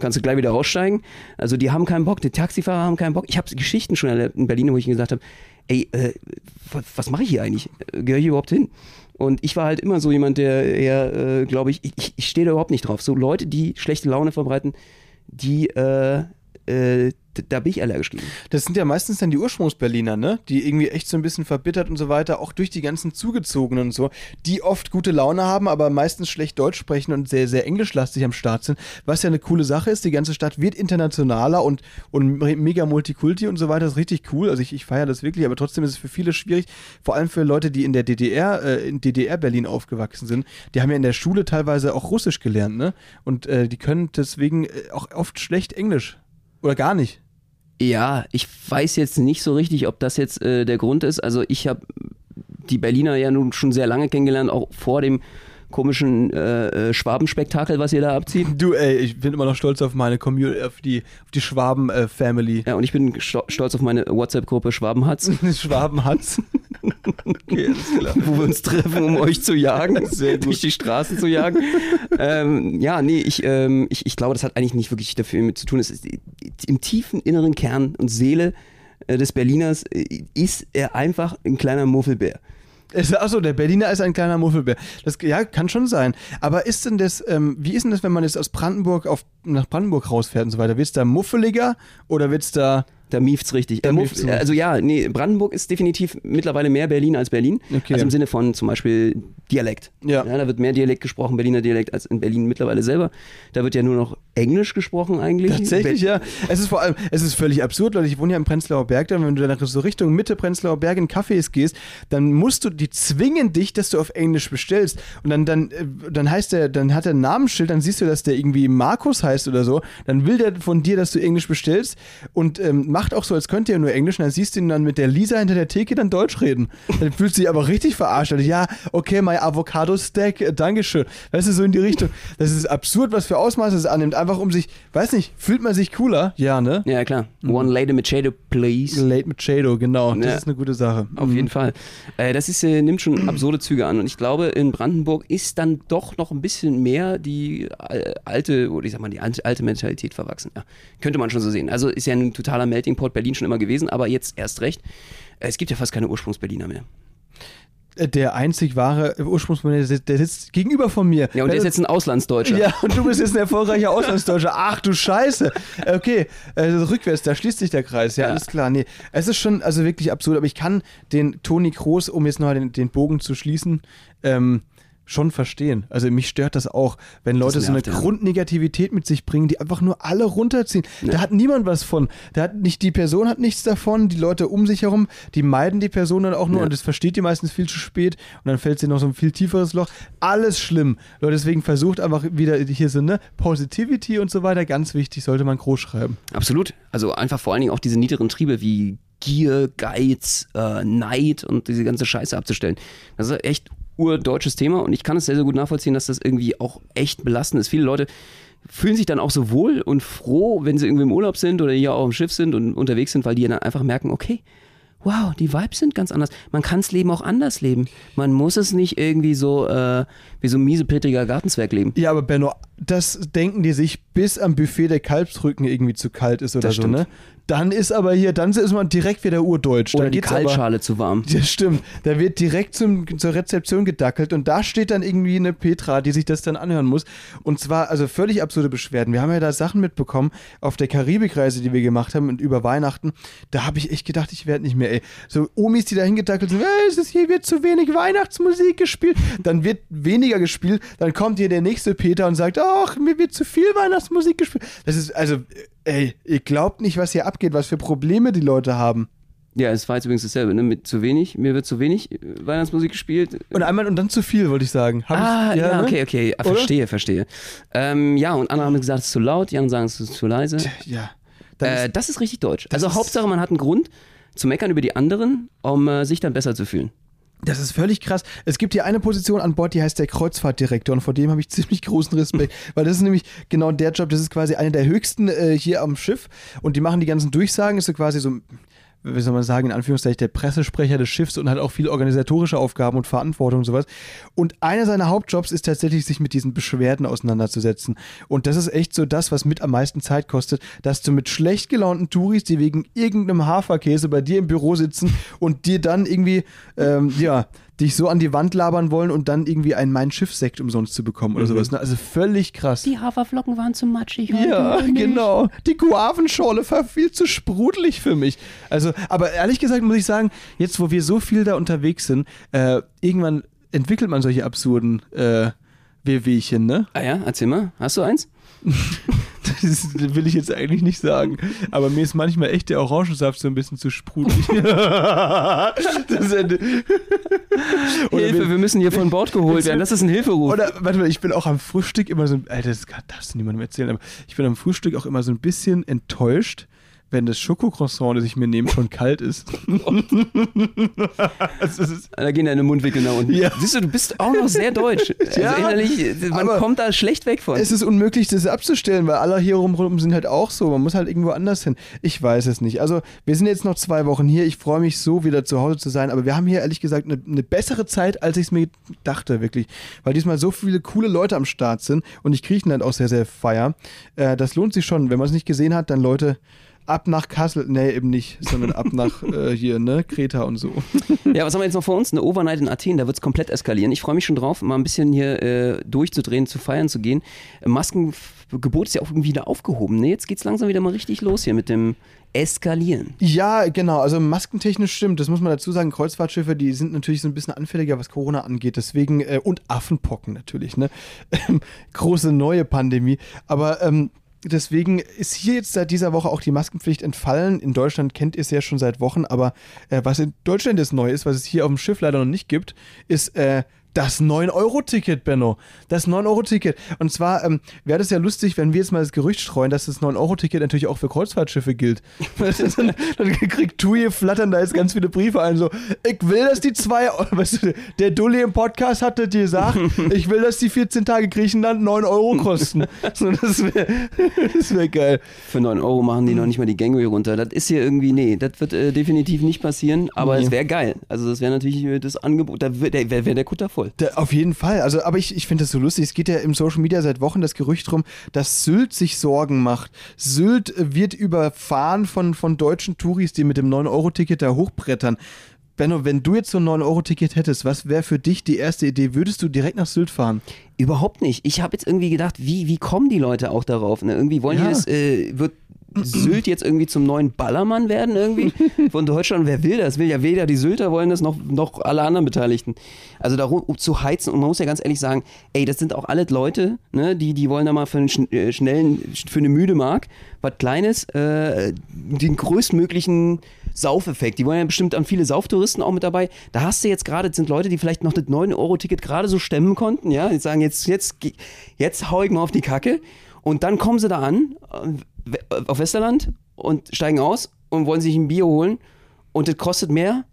kannst du gleich wieder raussteigen. Also die haben keinen Bock, die Taxifahrer haben keinen Bock. Ich habe Geschichten schon erlebt in Berlin, wo ich gesagt habe, ey, äh, was, was mache ich hier eigentlich? Gehöre ich hier überhaupt hin? Und ich war halt immer so jemand, der eher, äh, glaube ich, ich, ich stehe da überhaupt nicht drauf. So Leute, die schlechte Laune verbreiten, die, äh, äh, da bin ich allergisch gegen. Das sind ja meistens dann die Ursprungsberliner, ne? Die irgendwie echt so ein bisschen verbittert und so weiter, auch durch die ganzen Zugezogenen und so, die oft gute Laune haben, aber meistens schlecht Deutsch sprechen und sehr, sehr englischlastig am Start sind. Was ja eine coole Sache ist, die ganze Stadt wird internationaler und, und me- mega Multikulti und so weiter, das ist richtig cool. Also ich, ich feiere das wirklich, aber trotzdem ist es für viele schwierig, vor allem für Leute, die in der DDR, äh, in DDR Berlin aufgewachsen sind. Die haben ja in der Schule teilweise auch Russisch gelernt, ne? Und äh, die können deswegen äh, auch oft schlecht Englisch. Oder gar nicht. Ja, ich weiß jetzt nicht so richtig, ob das jetzt äh, der Grund ist. Also ich habe die Berliner ja nun schon sehr lange kennengelernt, auch vor dem komischen äh, äh, Schwabenspektakel, was ihr da abzieht. Du, ey, ich bin immer noch stolz auf meine Community, auf die, auf die Schwaben-Family. Ja, und ich bin sto- stolz auf meine WhatsApp-Gruppe Schwabenhatz, <laughs> <laughs> Schwaben hat's. okay, wo wir uns treffen, um euch zu jagen, <laughs> durch die Straßen zu jagen. ähm, ja, nee, ich, ähm, ich, ich glaube, das hat eigentlich nicht wirklich dafür mit zu tun. Es ist im tiefen inneren Kern und Seele äh, des Berliners äh, ist er einfach ein kleiner Muffelbär. Es- Achso, der Berliner ist ein kleiner Muffelbär. Das ja, kann schon sein. Aber ist denn das, ähm, wie ist denn das, wenn man jetzt aus Brandenburg auf, nach Brandenburg rausfährt und so weiter? Wird's da muffeliger oder wird's da. Da mieft's richtig. Da Äh, Muff- mieft's richtig. also ja, nee, Brandenburg ist definitiv mittlerweile mehr Berlin als Berlin. Okay. Also im Sinne von zum Beispiel Dialekt. Ja. Da wird mehr Dialekt gesprochen, Berliner Dialekt, als in Berlin mittlerweile selber. Da wird ja nur noch Englisch gesprochen eigentlich. Tatsächlich, ja. Es ist vor allem, es ist völlig absurd, Leute. Ich wohne ja im Prenzlauer Berg, dann, wenn du dann so Richtung Mitte Prenzlauer Berg in Cafés gehst, dann musst du, die zwingen dich, dass du auf Englisch bestellst. Und dann, dann, äh, dann heißt der, dann hat er ein Namensschild, dann siehst du, dass der irgendwie Markus heißt oder so. Dann will der von dir, dass du Englisch bestellst und ähm, macht auch so, als könnte er nur Englisch. Und dann siehst du ihn dann mit der Lisa hinter der Theke dann Deutsch reden. Dann fühlst du dich aber richtig verarscht. Also, ja, okay, my Avocado Stack, äh, Dankeschön. Weißt du, so in die Richtung. Das ist absurd, was für Ausmaße es annimmt. Einfach um sich, weiß nicht, fühlt man sich cooler? Ja, ne? Ja, klar. One Lady Machado, please. Late Machado, genau. Das Ja. ist eine gute Sache. Auf jeden Fall. Äh, das ist, äh, nimmt schon absurde Züge an. Und ich glaube, in Brandenburg ist dann doch noch ein bisschen mehr die äh, alte, oder ich sag mal, die alte, alte Mentalität verwachsen. Ja, könnte man schon so sehen. Also ist ja ein totaler Melting Pot Berlin schon immer gewesen, aber jetzt erst recht. Äh, Es gibt ja fast keine Ursprungsberliner mehr. Der einzig wahre Ursprungsmann, der, sitzt- gegenüber von mir. Ja, und der ist jetzt ein Auslandsdeutscher. Ja, und du bist jetzt ein erfolgreicher Auslandsdeutscher. Ach du Scheiße. Okay, also rückwärts, da schließt sich der Kreis. Ja, Ja. alles klar. Nee, es ist schon also wirklich absurd, aber ich kann den Toni Kroos, um jetzt noch den, den Bogen zu schließen, ähm, schon verstehen. Also mich stört das auch, wenn Leute so eine ja. Grundnegativität mit sich bringen, die einfach nur alle runterziehen. Da hat niemand was von. Da hat nicht die Person hat nichts davon, die Leute um sich herum, die meiden die Person dann auch nur Ja. und das versteht die meistens viel zu spät und dann fällt sie noch so ein viel tieferes Loch. Alles schlimm. Leute, deswegen versucht einfach wieder hier so ne Positivity und so weiter, ganz wichtig, sollte man groß schreiben. Absolut. Also einfach vor allen Dingen auch diese niederen Triebe wie Gier, Geiz, äh, Neid und diese ganze Scheiße abzustellen. Das ist echt urdeutsches Thema und ich kann es sehr, sehr gut nachvollziehen, dass das irgendwie auch echt belastend ist. Viele Leute fühlen sich dann auch so wohl und froh, wenn sie irgendwie im Urlaub sind oder hier auch im Schiff sind und unterwegs sind, weil die dann einfach merken, okay, wow, die Vibes sind ganz anders. Man kann das Leben auch anders leben. Man muss es nicht irgendwie so äh, wie so ein miesepetriger Gartenzwerg leben. Ja, aber Benno, das denken die sich, bis am Buffet der Kalbsrücken irgendwie zu kalt ist oder Das so, stimmt. ne? Dann ist aber hier, dann ist man direkt wieder urdeutsch. Oder dann die geht's aber- Kaltschale zu warm. Ja, stimmt. Da wird direkt zum, zur Rezeption gedackelt und da steht dann irgendwie eine Petra, die sich das dann anhören muss. Und zwar, also völlig absurde Beschwerden. Wir haben ja da Sachen mitbekommen auf der Karibikreise, die wir gemacht haben und über Weihnachten. Da habe ich echt gedacht, ich werde nicht mehr, ey. So Omis, die da hingedackelt sind, "Äh, es ist hier wird zu wenig Weihnachtsmusik gespielt. Dann wird weniger gespielt. Dann kommt hier der nächste Peter und sagt, ach, mir wird zu viel Weihnachtsmusik gespielt. Das ist, also, ey, ihr glaubt nicht, was hier abgeht, was für Probleme die Leute haben. Ja, es war jetzt übrigens dasselbe, ne? Mit zu wenig, mir wird zu wenig äh, Weihnachtsmusik gespielt. Und einmal und dann zu viel, wollte ich sagen. Hab Ah, ich, ja, ne? okay, okay. Ah, verstehe, verstehe. Ähm, ja, und andere haben gesagt, es ist zu laut, die anderen sagen, es ist zu leise. Ja. Dann Äh, ist, das ist richtig deutsch. Also Hauptsache, man hat einen Grund zu meckern über die anderen, um äh, sich dann besser zu fühlen. Das ist völlig krass. Es gibt hier eine Position an Bord, die heißt der Kreuzfahrtdirektor und vor dem habe ich <laughs> ziemlich großen Respekt, weil das ist nämlich genau der Job, das ist quasi einer der höchsten äh, hier am Schiff und die machen die ganzen Durchsagen, ist so quasi so wie soll man sagen, in Anführungszeichen der Pressesprecher des Schiffs und hat auch viele organisatorische Aufgaben und Verantwortung und sowas. Und einer seiner Hauptjobs ist tatsächlich, sich mit diesen Beschwerden auseinanderzusetzen. Und das ist echt so das, was mit am meisten Zeit kostet, dass du mit schlecht gelaunten Touris, die wegen irgendeinem Haferkäse bei dir im Büro sitzen und dir dann irgendwie, ähm, ja, dich so an die Wand labern wollen und dann irgendwie einen Mein Schiff-Sekt umsonst zu bekommen oder sowas. Ne? Also völlig krass. Die Haferflocken waren zu matschig. Ja, genau. Die Guavenschorle war viel zu sprudelig für mich. Also, aber ehrlich gesagt muss ich sagen, jetzt wo wir so viel da unterwegs sind, äh, irgendwann entwickelt man solche absurden äh, Wehwehchen, ne? Ah ja, erzähl mal. Hast du eins? <laughs> Das will ich jetzt eigentlich nicht sagen. Aber mir ist manchmal echt der Orangensaft so ein bisschen zu sprudelig. <laughs> Hilfe, wir müssen hier von Bord geholt werden. Das ist ein Hilferuf. Oder, warte mal, ich bin auch am Frühstück immer so, Alter, das darfst du niemandem erzählen, aber ich bin am Frühstück auch immer so ein bisschen enttäuscht, wenn das Schokocroissant, das ich mir nehme, schon kalt ist. <laughs> das ist da gehen deine Mundwinkel nach unten. Ja. Siehst du, du bist auch noch sehr deutsch. <laughs> Also Ja, innerlich, man kommt da schlecht weg von. es ist unmöglich, das abzustellen, weil alle hier rum sind halt auch so. Man muss halt irgendwo anders hin. Ich weiß es nicht. Also, wir sind jetzt noch zwei Wochen hier. Ich freue mich so, wieder zu Hause zu sein. Aber wir haben hier ehrlich gesagt eine, eine bessere Zeit, als ich es mir dachte, wirklich. Weil diesmal so viele coole Leute am Start sind und ich Griechenland auch sehr, sehr feier. Äh, das lohnt sich schon. Wenn man es nicht gesehen hat, dann Leute. Ab nach Kassel, nee, eben nicht, sondern ab nach <laughs> äh, hier, ne, Kreta und so. Ja, was haben wir jetzt noch vor uns? Eine Overnight in Athen, da wird es komplett eskalieren. Ich freue mich schon drauf, mal ein bisschen hier äh, durchzudrehen, zu feiern zu gehen. Maskengebot ist ja auch irgendwie wieder aufgehoben. Ne? Jetzt geht es langsam wieder mal richtig los hier mit dem Eskalieren. Ja, genau. Also maskentechnisch stimmt. Das muss man dazu sagen. Kreuzfahrtschiffe, die sind natürlich so ein bisschen anfälliger, was Corona angeht. Deswegen, äh, und Affenpocken natürlich, ne? <laughs> Große neue Pandemie. Aber ähm, deswegen ist hier jetzt seit dieser Woche auch die Maskenpflicht entfallen. In Deutschland kennt ihr es ja schon seit Wochen, aber äh, was in Deutschland jetzt neu ist, was es hier auf dem Schiff leider noch nicht gibt, ist äh, das 9-Euro-Ticket, Benno. Das 9-Euro-Ticket. Und zwar ähm, wäre das ja lustig, wenn wir jetzt mal das Gerücht streuen, dass das 9-Euro-Ticket natürlich auch für Kreuzfahrtschiffe gilt. <laughs> dann, dann kriegt Tui flattern da jetzt ganz viele Briefe ein, so, ich will, dass die zwei, <laughs> weißt du, der Dulli im Podcast hatte dir gesagt, <laughs> ich will, dass die 14 Tage Griechenland 9 Euro kosten. So, das wäre wär geil. Für 9 Euro machen die noch nicht mal die Gangway runter. Das ist hier irgendwie, nee, das wird äh, definitiv nicht passieren, aber Nee. es wäre geil. Also das wäre natürlich das Angebot, da wäre wär, wär der Kutter voll. Da, auf jeden Fall. Also, aber ich, ich finde das so lustig. Es geht ja im Social Media seit Wochen das Gerücht rum, dass Sylt sich Sorgen macht. Sylt äh, wird überfahren von, von deutschen Touris, die mit dem 9-Euro-Ticket da hochbrettern. Benno, wenn du jetzt so ein 9-Euro-Ticket hättest, was wäre für dich die erste Idee? Würdest du direkt nach Sylt fahren? Überhaupt nicht. Ich habe jetzt irgendwie gedacht, wie, wie kommen die Leute auch darauf? Ne? Irgendwie wollen Ja. die das, äh, wird Sylt jetzt irgendwie zum neuen Ballermann werden irgendwie <laughs> von Deutschland? Wer will das? Will ja weder die Sylter wollen das, noch, noch alle anderen Beteiligten. Also darum um zu heizen und man muss ja ganz ehrlich sagen, ey, das sind auch alle Leute, ne, die, die wollen da mal für einen äh, schnellen, für eine müde Mark, was Kleines, äh, den größtmöglichen Saufeffekt. Die wollen ja bestimmt an viele Sauftouristen auch mit dabei. Da hast du jetzt gerade, das sind Leute, die vielleicht noch das 9-Euro-Ticket gerade so stemmen konnten, ja, die sagen, jetzt, jetzt, jetzt hau ich mal auf die Kacke. Und dann kommen sie da an, äh, auf Westerland und steigen aus und wollen sich ein Bier holen und das kostet mehr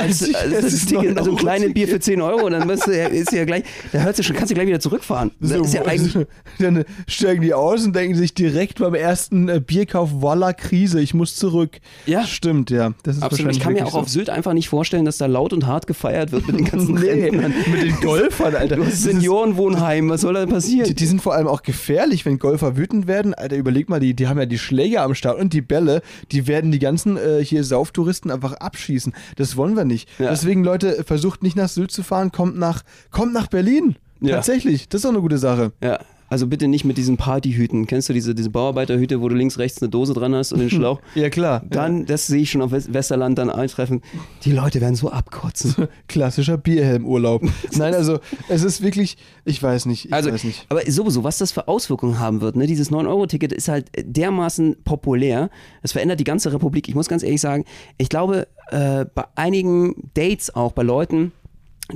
als, Als- als das das Ticket, also ein 9-Euro-Ticket. kleines Bier für 10 Euro, dann bist du, ist ja gleich, da hörst du schon, kannst du gleich wieder zurückfahren. Ist ja eigentlich, dann steigen die aus und denken sich direkt beim ersten äh, Bierkauf, voila, Krise, ich muss zurück. Ja. Stimmt, ja. Das ist absolut. Ich kann mir auch wirklich auf Sylt einfach nicht vorstellen, dass da laut und hart gefeiert wird mit den ganzen so. <laughs> Nee, Rentnern. mit den Golfern, Alter. Du hast Seniorenwohnheim, was soll da passieren? Die, die sind vor allem auch gefährlich, wenn Golfer wütend werden. Alter, überleg mal, die, die haben ja die Schläger am Start und die Bälle, die werden die ganzen äh, hier Sauftouristen einfach abschießen. Das wollen wir nicht. Ja. Deswegen, Leute, versucht nicht nach Sylt zu fahren, kommt nach, kommt nach Berlin. Ja. Tatsächlich, das ist doch eine gute Sache. Ja, also bitte nicht mit diesen Partyhüten. Kennst du diese, diese Bauarbeiterhüte, wo du links, rechts eine Dose dran hast und den <laughs> Schlauch? Ja, klar. Dann, das sehe ich schon auf West- Westerland dann eintreffen. Die Leute werden so abkotzen. <laughs> Klassischer Bierhelmurlaub. <laughs> Nein, also es ist wirklich, ich weiß nicht, ich Also, weiß nicht. aber sowieso, was das für Auswirkungen haben wird, ne? Dieses 9-Euro-Ticket ist halt dermaßen populär. Es verändert die ganze Republik. Ich muss ganz ehrlich sagen, ich glaube, äh, bei einigen Dates auch, bei Leuten,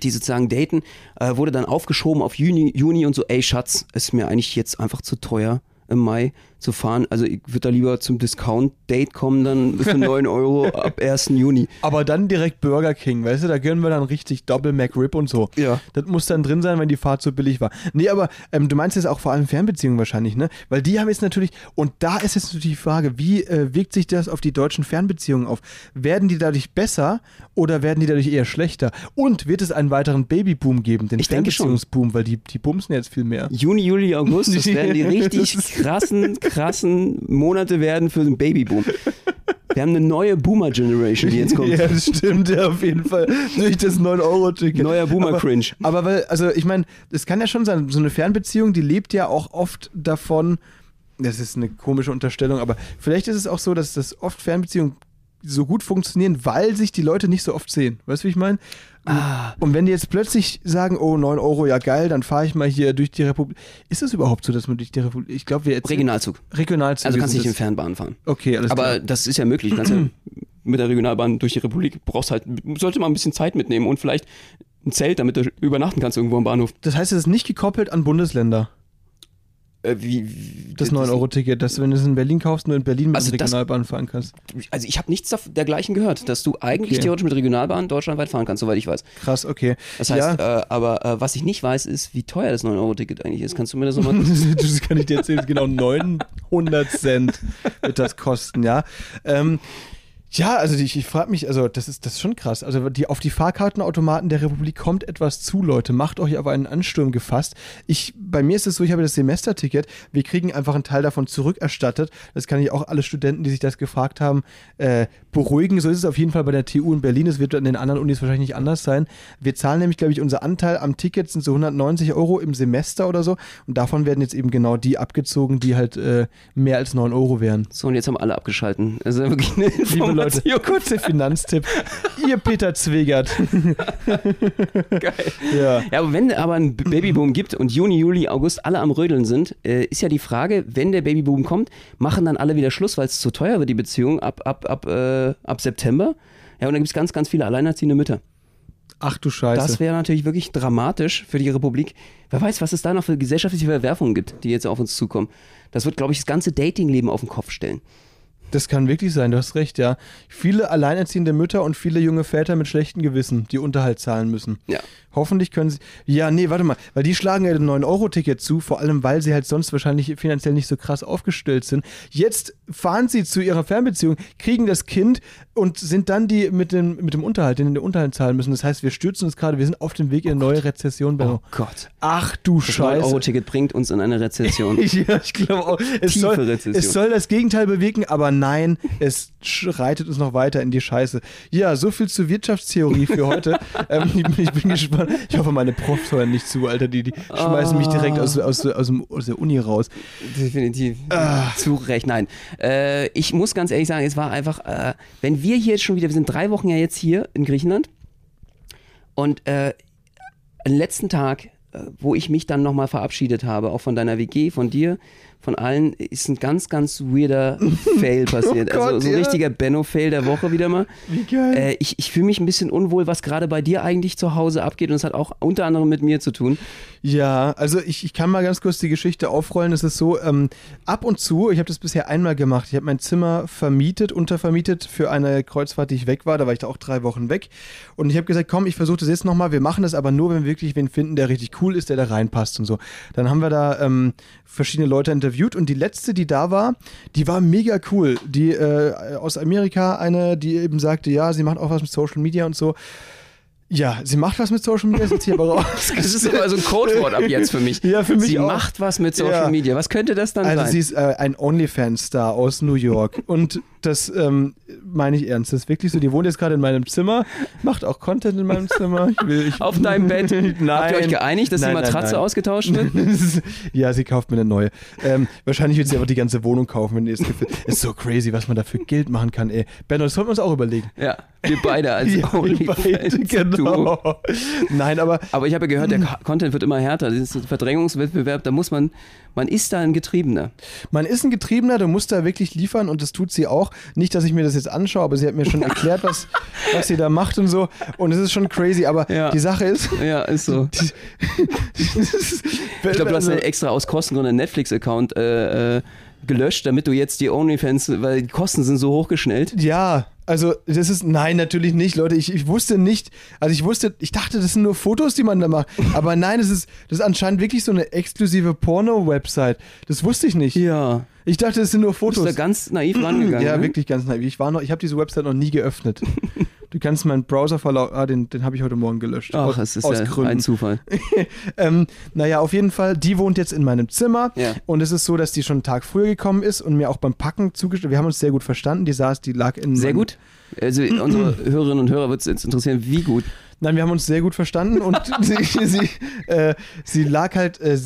die sozusagen daten, äh, wurde dann aufgeschoben auf Juni, Juni und so, ey Schatz, ist mir eigentlich jetzt einfach zu teuer im Mai zu fahren. Also ich würde da lieber zum Discount-Date kommen, dann für <laughs> 9 Euro ab 1. Juni. Aber dann direkt Burger King, weißt du, da gönnen wir dann richtig Double McRib und so. Ja. Das muss dann drin sein, wenn die Fahrt so billig war. Nee, aber ähm, du meinst jetzt auch vor allem Fernbeziehungen wahrscheinlich, ne? Weil die haben jetzt natürlich, und da ist jetzt natürlich die Frage, wie äh, wirkt sich das auf die deutschen Fernbeziehungen auf? Werden die dadurch besser oder werden die dadurch eher schlechter? Und wird es einen weiteren Babyboom geben, den Ich denke schon. Fernbeziehungsboom, weil die, die bumsen jetzt viel mehr. Juni, Juli, August, das werden die <laughs> richtig krassen, krassen <laughs> Monate werden für den Babyboom. Wir haben eine neue Boomer-Generation, die jetzt kommt. Ja, das stimmt, ja, auf jeden Fall. Durch das 9-Euro-Ticket. Neuer Boomer-Cringe. Aber, aber weil, also ich meine, es kann ja schon sein, so eine Fernbeziehung, die lebt ja auch oft davon, das ist eine komische Unterstellung, aber vielleicht ist es auch so, dass das oft Fernbeziehungen so gut funktionieren, weil sich die Leute nicht so oft sehen. Weißt du, wie ich meine? Ah. Und wenn die jetzt plötzlich sagen, oh, 9 Euro, ja geil, dann fahre ich mal hier durch die Republik. Ist es überhaupt so, dass man durch die Republik. Ich glaube, wir erzählen. Regionalzug. Regionalzüge. Also kannst sind nicht in das- Fernbahn fahren. Okay, alles Aber klar. das ist ja möglich. Du kannst ja <clears throat> mit der Regionalbahn durch die Republik, brauchst halt, sollte mal ein bisschen Zeit mitnehmen und vielleicht ein Zelt, damit du übernachten kannst irgendwo am Bahnhof. Das heißt, es ist nicht gekoppelt an Bundesländer. Äh, wie, wie, Das 9-Euro-Ticket, dass du, wenn du es in Berlin kaufst, nur in Berlin mit Also der Regionalbahn fahren kannst. Also ich habe nichts dergleichen gehört, dass du eigentlich Okay. theoretisch mit Regionalbahn deutschlandweit fahren kannst, soweit ich weiß. Krass, okay. Das heißt, ja, äh, aber äh, was ich nicht weiß, ist, wie teuer das 9-Euro-Ticket eigentlich ist. Kannst du mir das nochmal... <laughs> das kann ich dir erzählen, genau 900 Cent wird das kosten, ja. Ähm, ja, also ich, ich frage mich, also das ist, das ist schon krass. Also die, auf die Fahrkartenautomaten der Republik kommt etwas zu, Leute. Macht euch aber einen Ansturm gefasst. Ich, bei mir ist es so, ich habe das Semesterticket. Wir kriegen einfach einen Teil davon zurückerstattet. Das kann ich auch alle Studenten, die sich das gefragt haben, äh, beruhigen. So ist es auf jeden Fall bei der TU in Berlin. Es wird an den anderen Unis wahrscheinlich nicht anders sein. Wir zahlen nämlich, glaube ich, unser Anteil am Ticket sind so 190 Euro im Semester oder so. Und davon werden jetzt eben genau die abgezogen, die halt äh, mehr als 9 Euro wären. So, und jetzt haben alle abgeschalten. Also wirklich eine <laughs> Liebe. Leute, kurzer Finanztipp. Ihr Peter Zwegert. <laughs> Geil. Ja. Ja, aber wenn aber ein Babyboom gibt und Juni, Juli, August alle am Rödeln sind, äh, ist ja die Frage, wenn der Babyboom kommt, machen dann alle wieder Schluss, weil es zu teuer wird, die Beziehung, ab, ab, ab, äh, ab September. Ja, und da gibt es ganz, ganz viele alleinerziehende Mütter. Ach du Scheiße. Das wäre natürlich wirklich dramatisch für die Republik. Wer weiß, was es da noch für gesellschaftliche Verwerfungen gibt, die jetzt auf uns zukommen. Das wird, glaube ich, das ganze Datingleben auf den Kopf stellen. Das kann wirklich sein, du hast recht, ja. Viele alleinerziehende Mütter und viele junge Väter mit schlechtem Gewissen, die Unterhalt zahlen müssen. Ja. Hoffentlich können sie. Ja, nee, warte mal, weil die schlagen ja den 9-Euro-Ticket zu, vor allem weil sie halt sonst wahrscheinlich finanziell nicht so krass aufgestellt sind. Jetzt fahren sie zu ihrer Fernbeziehung, kriegen das Kind und sind dann die mit dem, mit dem Unterhalt, den den Unterhalt zahlen müssen. Das heißt, wir stürzen uns gerade, wir sind auf dem Weg in eine neue Rezession, Benno. Oh Gott. Ach du Das Scheiße. 9-Euro-Ticket bringt uns in eine <laughs> Rezession. Ja, ich glaube auch. Es Tiefe soll, Rezession. es soll das Gegenteil bewirken, aber nein, es schreitet uns noch weiter in die Scheiße. Ja, so viel zur Wirtschaftstheorie für heute. <laughs> ähm, ich, bin- ich bin gespannt. Ich hoffe, meine Profs hören nicht zu, Alter. Die, die schmeißen mich direkt aus, aus, aus, aus der Uni raus. Definitiv. Zu Recht, nein. Äh, ich muss ganz ehrlich sagen, es war einfach, äh, wenn wir hier jetzt schon wieder, wir sind drei Wochen ja jetzt hier in Griechenland und äh, am letzten Tag, äh, wo ich mich dann nochmal verabschiedet habe, auch von deiner WG, von dir, von allen ist ein ganz, ganz weirder <laughs> Fail passiert. Oh Gott, also so ein ja. richtiger Benno-Fail der Woche wieder mal. Wie geil. Äh, ich ich fühle mich ein bisschen unwohl, was gerade bei dir eigentlich zu Hause abgeht und es hat auch unter anderem mit mir zu tun. Ja, also ich, ich kann mal ganz kurz die Geschichte aufrollen. Es ist so, ähm, ab und zu, ich habe das bisher einmal gemacht, ich habe mein Zimmer vermietet, untervermietet für eine Kreuzfahrt, die ich weg war. Da war ich da auch drei Wochen weg. Und ich habe gesagt, komm, ich versuche das jetzt nochmal. Wir machen das aber nur, wenn wir wirklich wen finden, der richtig cool ist, der da reinpasst und so. Dann haben wir da ähm, verschiedene Leute interviewt und die letzte, die da war, die war mega cool. Die äh, aus Amerika, eine, die eben sagte, ja, sie macht auch was mit Social Media und so. Ja, sie macht was mit Social Media, ist jetzt hier aber raus. <laughs> Das ist aber so ein Codewort ab jetzt für mich. Ja, für mich Sie auch. macht was mit Social Ja. Media. Was könnte das dann Also sein? sie ist äh, ein OnlyFans-Star aus New York <laughs> und das ähm, meine ich ernst. Das ist wirklich so. Die wohnt jetzt gerade in meinem Zimmer, macht auch Content in meinem Zimmer. Ich will, ich, Auf deinem Bett. Nein. <laughs> Habt ihr euch geeinigt, dass Nein, die nein, Matratze nein. ausgetauscht wird? ja, sie kauft mir eine neue. Ähm, wahrscheinlich wird sie aber die ganze Wohnung kaufen, wenn ihr es gefällt. Ist so crazy, was man da für Geld machen kann, ey. Benno, das sollten wir uns auch überlegen. Ja, wir beide als Ja, wir beide, OnlyFans-Duo. Genau. <laughs> Nein, aber Aber ich habe ja gehört, der <clears throat> Content wird immer härter. Das ist ein Verdrängungswettbewerb, da muss man, man ist da ein Getriebener. Man ist ein Getriebener, du musst da wirklich liefern und das tut sie auch. Nicht, dass ich mir das jetzt anschaue, aber sie hat mir schon erklärt, was, <laughs> was sie da macht und so. Und es ist schon crazy, aber Ja. die Sache ist. <laughs> Ja, ist so. Ich glaube, du hast ja extra aus Kostengründen einen Netflix-Account äh, äh, gelöscht, damit du jetzt die OnlyFans, weil die Kosten sind so hochgeschnellt. Ja, also das ist, nein, natürlich nicht, Leute. Ich, ich wusste nicht, also ich wusste, ich dachte, das sind nur Fotos, die man da macht. <laughs> Aber nein, das ist, das ist anscheinend wirklich so eine exklusive Porno-Website. Das wusste ich nicht. Ja. Ich dachte, das sind nur Du bist Fotos. da ganz naiv rangegangen. ja, ne? wirklich ganz naiv. Ich war noch, ich habe diese Website noch nie geöffnet. <laughs> Du kannst meinen Browserverlauf, ah, den, den habe ich heute Morgen gelöscht. Ach, aus, es ist aus ja Gründen. ein Zufall. <laughs> ähm, naja, auf jeden Fall, die wohnt jetzt in meinem Zimmer Ja. und es ist so, dass die schon einen Tag früher gekommen ist und mir auch beim Packen zugestimmt. Wir haben uns sehr gut verstanden. Die saß, die lag in Sehr gut. Also unsere <clears throat> Hörerinnen und Hörer wird es jetzt interessieren, wie gut. Nein, wir haben uns sehr gut verstanden und <laughs> sie, sie, äh, sie lag halt äh,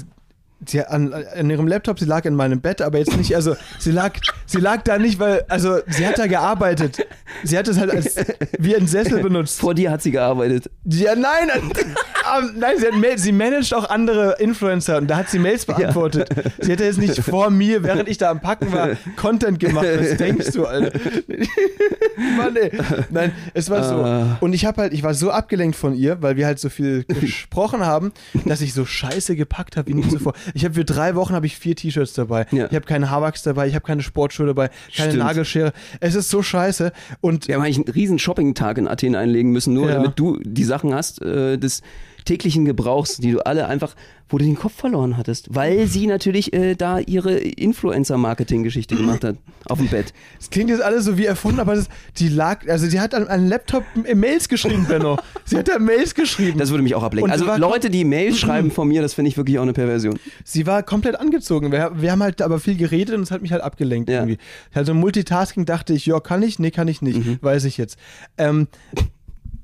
sie, an, an ihrem Laptop, sie lag in meinem Bett, aber jetzt nicht, also sie lag, sie lag da nicht, weil, also sie hat da gearbeitet. Sie hat es halt als wie ein Sessel benutzt. Vor dir hat sie gearbeitet. Ja, nein, äh, ähm, nein, sie, hat Mail, sie managt auch andere Influencer und da hat sie Mails beantwortet. Sie hätte jetzt nicht vor mir, während ich da am Packen war, Content gemacht. Was denkst du, Alter? <laughs> Mann, ey. Nein, es war Ah. so. Und ich habe halt, ich war so abgelenkt von ihr, weil wir halt so viel <laughs> gesprochen haben, dass ich so scheiße gepackt habe wie nie zuvor. Ich habe für drei Wochen habe ich vier T-Shirts dabei. Ja. Ich habe keine Haarwachs dabei, ich habe keine Sportschuhe dabei, keine Stimmt. Nagelschere. Es ist so scheiße. Und Wir haben eigentlich einen riesen Shopping-Tag in Athen einlegen müssen, nur Ja. damit du die Sachen hast äh, des täglichen Gebrauchs, die du alle einfach, wo du den Kopf verloren hattest, weil sie natürlich äh, da ihre Influencer-Marketing-Geschichte gemacht hat auf dem Bett. Es klingt jetzt alles so wie erfunden, aber das, die lag, also sie hat an einem Laptop äh, Mails geschrieben, Benno. sie hat da Mails geschrieben. Das würde mich auch ablenken. Und Also Leute, die Mails schreiben von mir, das finde ich wirklich auch eine Perversion. sie war komplett angezogen. Wir, wir haben halt aber viel geredet und es hat mich halt abgelenkt Ja. irgendwie. Also Multitasking dachte ich, ja, kann ich? Nee, kann ich nicht. Mhm. Weiß ich jetzt. Ähm,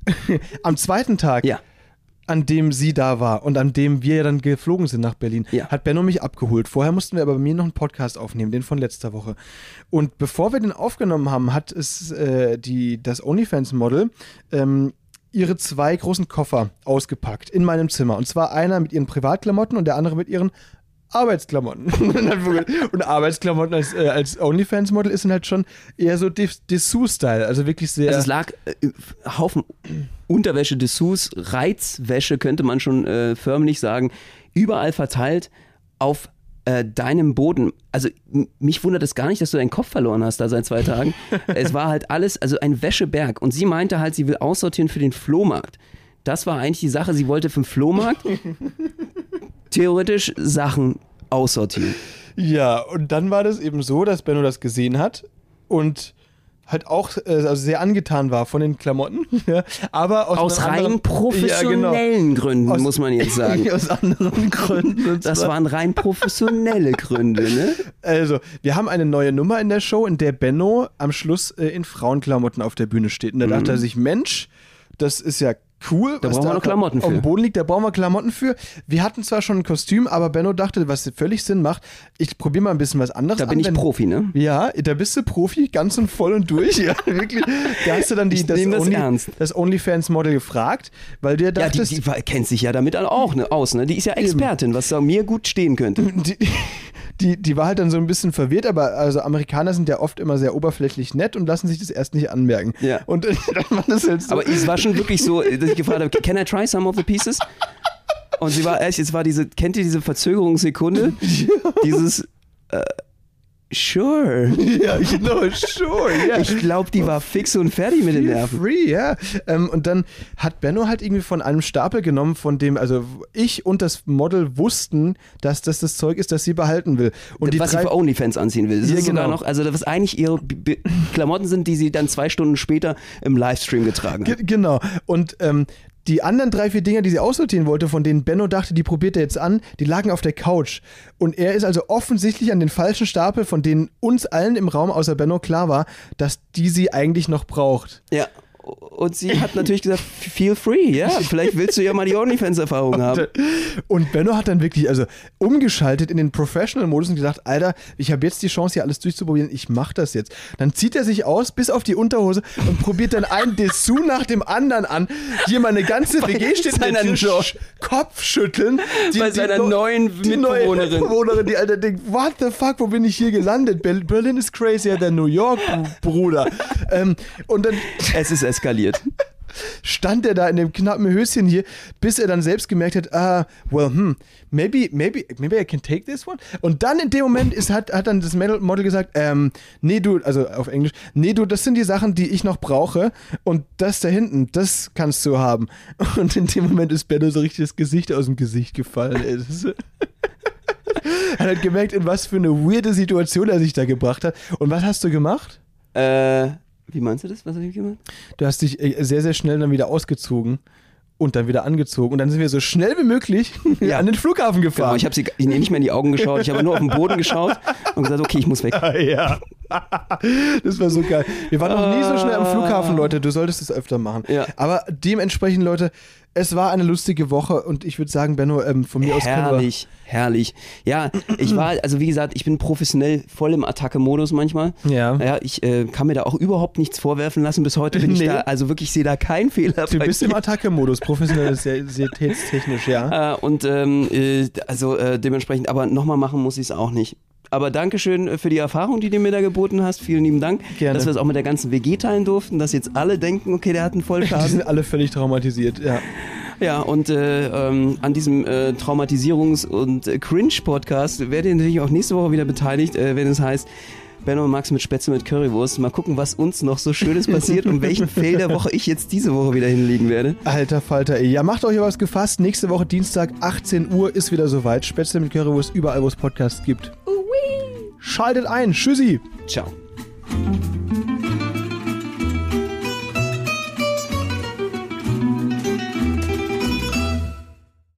<laughs> am zweiten Tag, Ja. An dem sie da war und an dem wir dann geflogen sind nach Berlin, Ja. hat Benno mich abgeholt. Vorher mussten wir aber bei mir noch einen Podcast aufnehmen, den von letzter Woche. Und bevor wir den aufgenommen haben, hat es äh, die, das OnlyFans-Model ähm, ihre zwei großen Koffer ausgepackt in meinem Zimmer. Und zwar einer mit ihren Privatklamotten und der andere mit ihren Arbeitsklamotten. <laughs> und Arbeitsklamotten als, äh, als OnlyFans-Model ist dann halt schon eher so Dessous-Style. Also wirklich sehr. Also es lag äh, Haufen Unterwäsche, Dessous, Reizwäsche, könnte man schon äh, förmlich sagen, überall verteilt auf äh, deinem Boden. Also mich wundert es gar nicht, dass du deinen Kopf verloren hast da seit zwei Tagen. <laughs> es war halt alles, also ein Wäscheberg. Und sie meinte halt, sie will aussortieren für den Flohmarkt. Das war eigentlich die Sache. Sie wollte für den Flohmarkt <laughs> theoretisch Sachen aussortieren. Ja, und dann war das eben so, dass Benno das gesehen hat und halt auch äh, also sehr angetan war von den Klamotten, <laughs> ja, aber aus, Aus rein anderen- professionellen Gründen, Aus- muss man jetzt <laughs> sagen. aus anderen Gründen. Das waren rein professionelle Gründe, ne? <laughs> Also, wir haben eine neue Nummer in der Show, in der Benno am Schluss äh, in Frauenklamotten auf der Bühne steht. Und da dachte er sich, Mensch, das ist ja cool. Da brauchen wir noch Klamotten auf für. dem Boden liegt, da brauchen wir Klamotten für. Wir hatten zwar schon ein Kostüm, aber Benno dachte, was völlig Sinn macht, ich probiere mal ein bisschen was anderes Da bin an. ich wenn- Profi, ne? Ja, da bist du Profi, ganz und voll und durch. <laughs> Ja, wirklich. Da hast du dann die, Ich nehm das ernst. das OnlyFans-Model gefragt, weil du ja Ja, die, dachtest, die kennt sich ja damit auch ne, aus, ne? Die ist ja Expertin, was da mir gut stehen könnte. <laughs> die, die, die war halt dann so ein bisschen verwirrt, aber also Amerikaner sind ja oft immer sehr oberflächlich nett und lassen sich das erst nicht anmerken. Ja. Und <laughs> dann war das halt so. Aber es war schon wirklich so, dass ich gefragt habe, can I try some of the pieces? Und sie war echt, es war diese, kennt ihr diese Verzögerungssekunde? <laughs> Dieses, äh, sure. ja, genau, sure, ja. Ich <laughs> glaube, die war fix und fertig mit den Nerven. free, ja. Ähm, und dann hat Benno halt irgendwie von einem Stapel genommen, von dem, also ich und das Model wussten, dass das das Zeug ist, das sie behalten will. Und die was sie für OnlyFans anziehen will. Das Ja, ist sogar genau. noch, also was eigentlich ihre B B Klamotten sind, die sie dann zwei Stunden später im Livestream getragen hat. Ge- Genau. Und ähm, die anderen drei, vier Dinger, die sie aussortieren wollte, von denen Benno dachte, die probiert er jetzt an, die lagen auf der Couch. Und er ist also offensichtlich an den falschen Stapel, von denen uns allen im Raum außer Benno klar war, dass die sie eigentlich noch braucht. Ja. Und sie hat natürlich gesagt, feel free, ja, <laughs> vielleicht willst du ja mal die OnlyFans-Erfahrung haben. Und Benno hat dann wirklich also umgeschaltet in den Professional-Modus und gesagt, Alter, ich habe jetzt die Chance, hier alles durchzuprobieren, ich mach das jetzt. Dann zieht er sich aus bis auf die Unterhose und probiert dann einen Dessous nach dem anderen an. Hier meine ganze WG steht in der Tür, Kopfschütteln. Die, Bei seiner no- neuen die neue Mitbewohnerin. Mitbewohnerin, die Alter denkt, what the fuck, wo bin ich hier gelandet? Ber- Berlin ist crazier than New York, Bruder. ähm, und dann Es ist eskaliert. <laughs> stand er da in dem knappen Höschen hier, bis er dann selbst gemerkt hat, ah, well, hm, maybe, maybe, maybe I can take this one. Und dann in dem Moment ist, hat, hat dann das Model gesagt, ähm, nee, du, also auf Englisch, nee, du, das sind die Sachen, die ich noch brauche und das da hinten, das kannst du haben. <laughs> Und in dem Moment ist Benno so richtig das Gesicht aus dem Gesicht gefallen. ey. <laughs> Er hat gemerkt, in was für eine weirde Situation er sich da gebracht hat. Und was hast du gemacht? Äh, wie meinst du das? Was habe ich gemacht? Du hast dich äh, sehr, sehr schnell dann wieder ausgezogen und dann wieder angezogen. Und dann sind wir so schnell wie möglich <laughs> Ja. an den Flughafen Genau, gefahren. ich habe sie ich, nicht mehr in die Augen geschaut, ich habe nur auf den Boden geschaut und gesagt, okay, ich muss weg. <laughs> ja. <laughs> das war so geil. Wir waren noch nie so schnell am Flughafen, Leute. Du solltest es öfter machen. Ja. Aber dementsprechend, Leute, es war eine lustige Woche und ich würde sagen, Benno, ähm, von mir aus können wir. Herrlich, herrlich. Ja, ich war, <clears throat> also wie gesagt, ich bin professionell voll im Attacke-Modus manchmal. Ja. Ja, ich äh, kann mir da auch überhaupt nichts vorwerfen lassen. Bis heute bin Nee. ich da, also wirklich, ich sehe da keinen Fehler. Du bist mir. im Attacke-Modus, professionalitätstechnisch, <laughs> ja. Äh, und ähm, äh, also äh, dementsprechend, aber nochmal machen muss ich es auch nicht. Aber Dankeschön äh, für die Erfahrung, die du mir da geboten hast. Vielen lieben Dank, Gerne. dass wir es auch mit der ganzen WG teilen durften, dass jetzt alle denken, okay, der hat einen Die Vollschaden. sind alle völlig traumatisiert, ja. Ja, und äh, ähm, an diesem äh, Traumatisierungs- und äh, Cringe-Podcast werdet ihr natürlich auch nächste Woche wieder beteiligt, äh, wenn es heißt Benno und Max mit Spätzle mit Currywurst. Mal gucken, was uns noch so Schönes passiert und welchen <laughs> Fail der Woche ich jetzt diese Woche wieder hinlegen werde. Alter Falter, ey. Ja, macht euch was gefasst. Nächste Woche Dienstag, 18 Uhr, ist wieder soweit. Spätzle mit Currywurst überall, wo es Podcasts gibt. Schaltet ein. Tschüssi. Ciao.